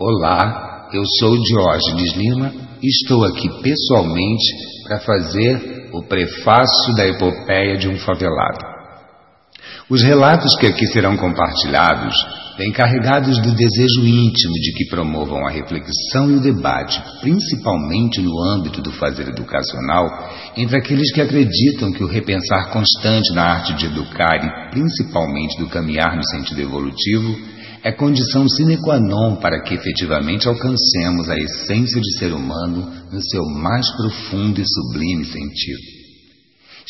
Olá, eu sou Diógenes Lima e estou aqui pessoalmente para fazer o prefácio da epopeia de um favelado. Os relatos que aqui serão compartilhados vêm carregados do desejo íntimo de que promovam a reflexão e o debate, principalmente no âmbito do fazer educacional, entre aqueles que acreditam que o repensar constante na arte de educar e principalmente do caminhar no sentido evolutivo é condição sine qua non para que efetivamente alcancemos a essência de ser humano no seu mais profundo e sublime sentido.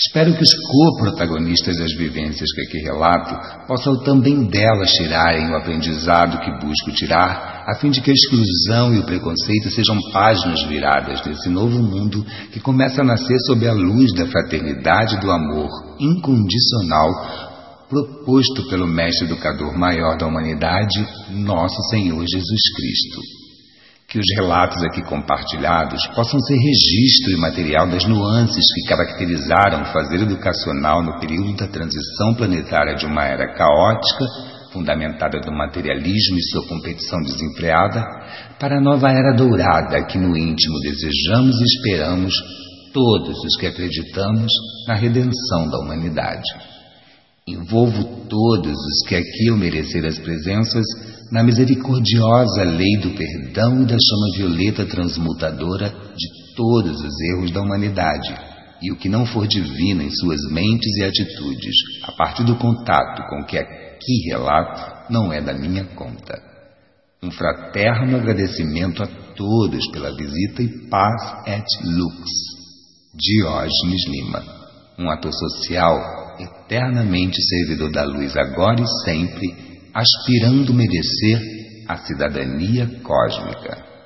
Espero que os co-protagonistas das vivências que aqui relato possam também delas tirarem o aprendizado que busco tirar, a fim de que a exclusão e o preconceito sejam páginas viradas desse novo mundo que começa a nascer sob a luz da fraternidade e do amor incondicional proposto pelo Mestre Educador Maior da Humanidade, nosso Senhor Jesus Cristo. Que os relatos aqui compartilhados possam ser registro e material das nuances que caracterizaram o fazer educacional no período da transição planetária de uma era caótica, fundamentada no materialismo e sua competição desenfreada, para a nova era dourada que no íntimo desejamos e esperamos todos os que acreditamos na redenção da humanidade. Envolvo todos os que aqui eu merecer as presenças na misericordiosa lei do perdão e da chama violeta transmutadora de todos os erros da humanidade e o que não for divino em suas mentes e atitudes, a partir do contato com que aqui relato, não é da minha conta. Um fraterno agradecimento a todos pela visita e paz et lux. Diógenes Lima. Um ator social eternamente servidor da luz agora e sempre, aspirando merecer a cidadania cósmica.